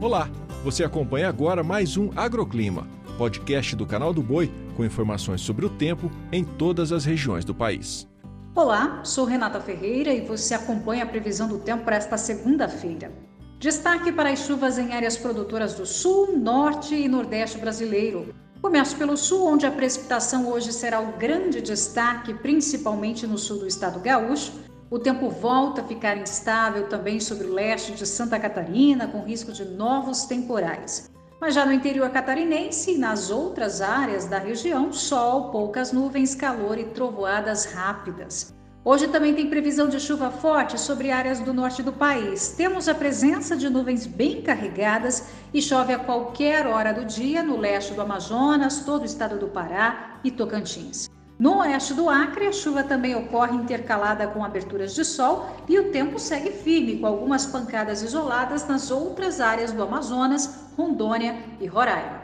Olá, você acompanha agora mais um Agroclima, podcast do canal do Boi com informações sobre o tempo em todas as regiões do país. Olá, sou Renata Ferreira e você acompanha a previsão do tempo para esta segunda-feira. Destaque para as chuvas em áreas produtoras do sul, norte e nordeste brasileiro. Começo pelo sul, onde a precipitação hoje será o grande destaque, principalmente no sul do estado gaúcho, o tempo volta a ficar instável também sobre o leste de Santa Catarina, com risco de novos temporais. Mas já no interior catarinense e nas outras áreas da região, sol, poucas nuvens, calor e trovoadas rápidas. Hoje também tem previsão de chuva forte sobre áreas do norte do país. Temos a presença de nuvens bem carregadas e chove a qualquer hora do dia no leste do Amazonas, todo o estado do Pará e Tocantins. No oeste do Acre, a chuva também ocorre intercalada com aberturas de sol e o tempo segue firme, com algumas pancadas isoladas nas outras áreas do Amazonas, Rondônia e Roraima.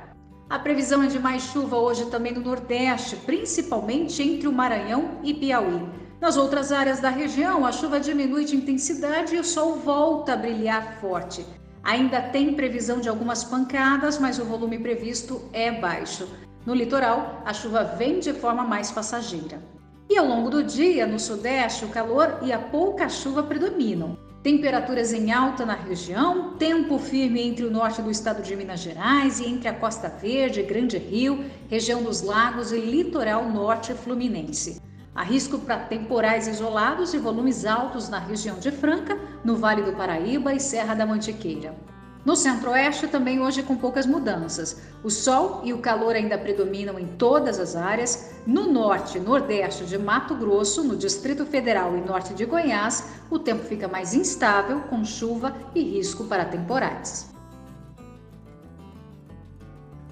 A previsão é de mais chuva hoje também no Nordeste, principalmente entre o Maranhão e Piauí. Nas outras áreas da região, a chuva diminui de intensidade e o sol volta a brilhar forte. Ainda tem previsão de algumas pancadas, mas o volume previsto é baixo. No litoral, a chuva vem de forma mais passageira. E ao longo do dia, no sudeste, o calor e a pouca chuva predominam. Temperaturas em alta na região, tempo firme entre o norte do estado de Minas Gerais e entre a Costa Verde, Grande Rio, região dos lagos e litoral norte fluminense. Há risco para temporais isolados e volumes altos na região de Franca, no Vale do Paraíba e Serra da Mantiqueira. No centro-oeste, também hoje com poucas mudanças. O sol e o calor ainda predominam em todas as áreas. No norte e nordeste de Mato Grosso, no Distrito Federal e norte de Goiás, o tempo fica mais instável, com chuva e risco para temporais.